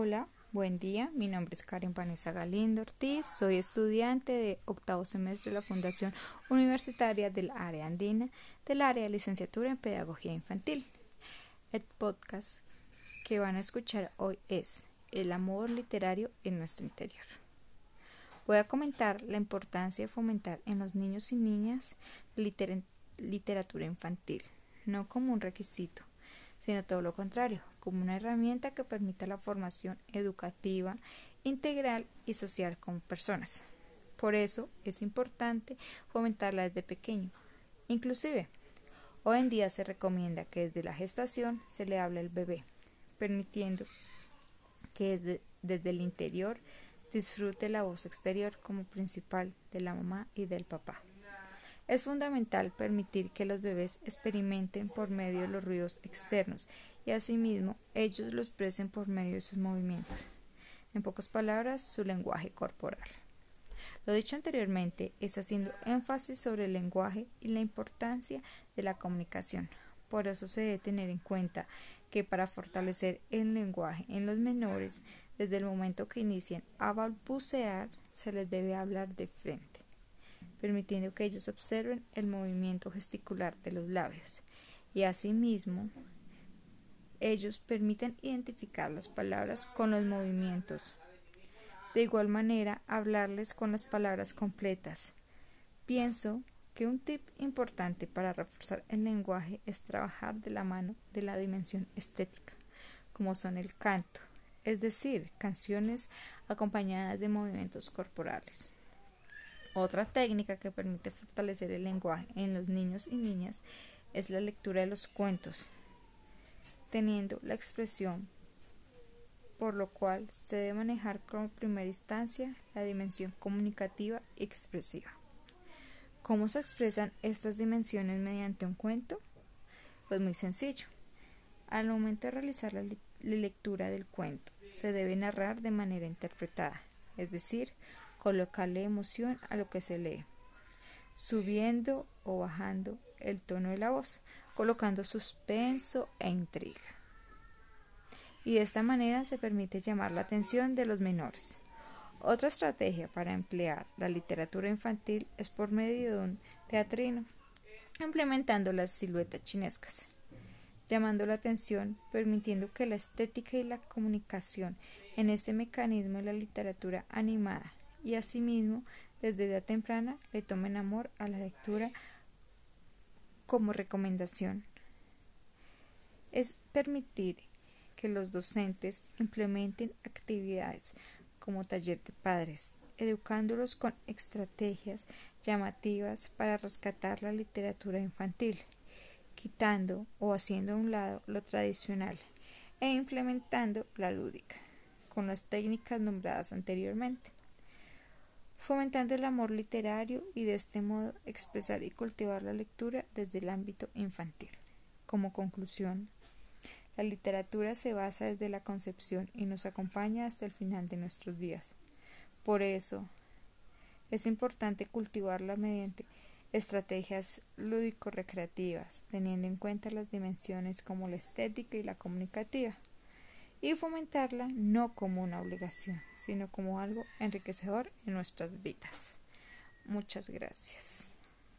Hola, buen día. Mi nombre es Karen Vanessa Galindo Ortiz. Soy estudiante de octavo semestre de la Fundación Universitaria del Área Andina del área de licenciatura en Pedagogía Infantil. El podcast que van a escuchar hoy es El amor literario en nuestro interior. Voy a comentar la importancia de fomentar en los niños y niñas literatura infantil, no como un requisito, sino todo lo contrario, como una herramienta que permita la formación educativa, integral y social con personas. Por eso es importante fomentarla desde pequeño. Inclusive, hoy en día se recomienda que desde la gestación se le hable al bebé, permitiendo que desde, desde el interior disfrute la voz exterior como principal de la mamá y del papá. Es fundamental permitir que los bebés experimenten por medio de los ruidos externos y asimismo ellos lo expresen por medio de sus movimientos. En pocas palabras, su lenguaje corporal. Lo dicho anteriormente es haciendo énfasis sobre el lenguaje y la importancia de la comunicación. Por eso se debe tener en cuenta que para fortalecer el lenguaje en los menores, desde el momento que inician a balbucear, se les debe hablar de frente permitiendo que ellos observen el movimiento gesticular de los labios y asimismo ellos permiten identificar las palabras con los movimientos. De igual manera, hablarles con las palabras completas. Pienso que un tip importante para reforzar el lenguaje es trabajar de la mano de la dimensión estética, como son el canto, es decir, canciones acompañadas de movimientos corporales. Otra técnica que permite fortalecer el lenguaje en los niños y niñas es la lectura de los cuentos, teniendo la expresión por lo cual se debe manejar como primera instancia la dimensión comunicativa y expresiva. ¿Cómo se expresan estas dimensiones mediante un cuento? Pues muy sencillo. Al momento de realizar la, lectura del cuento, se debe narrar de manera interpretada, es decir, colocarle emoción a lo que se lee, subiendo o bajando el tono de la voz, colocando suspenso e intriga. Y de esta manera se permite llamar la atención de los menores. Otra estrategia para emplear la literatura infantil es por medio de un teatrino, implementando las siluetas chinescas, llamando la atención, permitiendo que la estética y la comunicación en este mecanismo de la literatura animada y asimismo desde edad temprana le tomen amor a la lectura como recomendación. Es permitir que los docentes implementen actividades como taller de padres, educándolos con estrategias llamativas para rescatar la literatura infantil, quitando o haciendo a un lado lo tradicional e implementando la lúdica, con las técnicas nombradas anteriormente fomentando el amor literario y de este modo expresar y cultivar la lectura desde el ámbito infantil. Como conclusión, la literatura se basa desde la concepción y nos acompaña hasta el final de nuestros días. Por eso, es importante cultivarla mediante estrategias lúdico-recreativas, teniendo en cuenta las dimensiones como la estética y la comunicativa y fomentarla no como una obligación, sino como algo enriquecedor en nuestras vidas. Muchas gracias.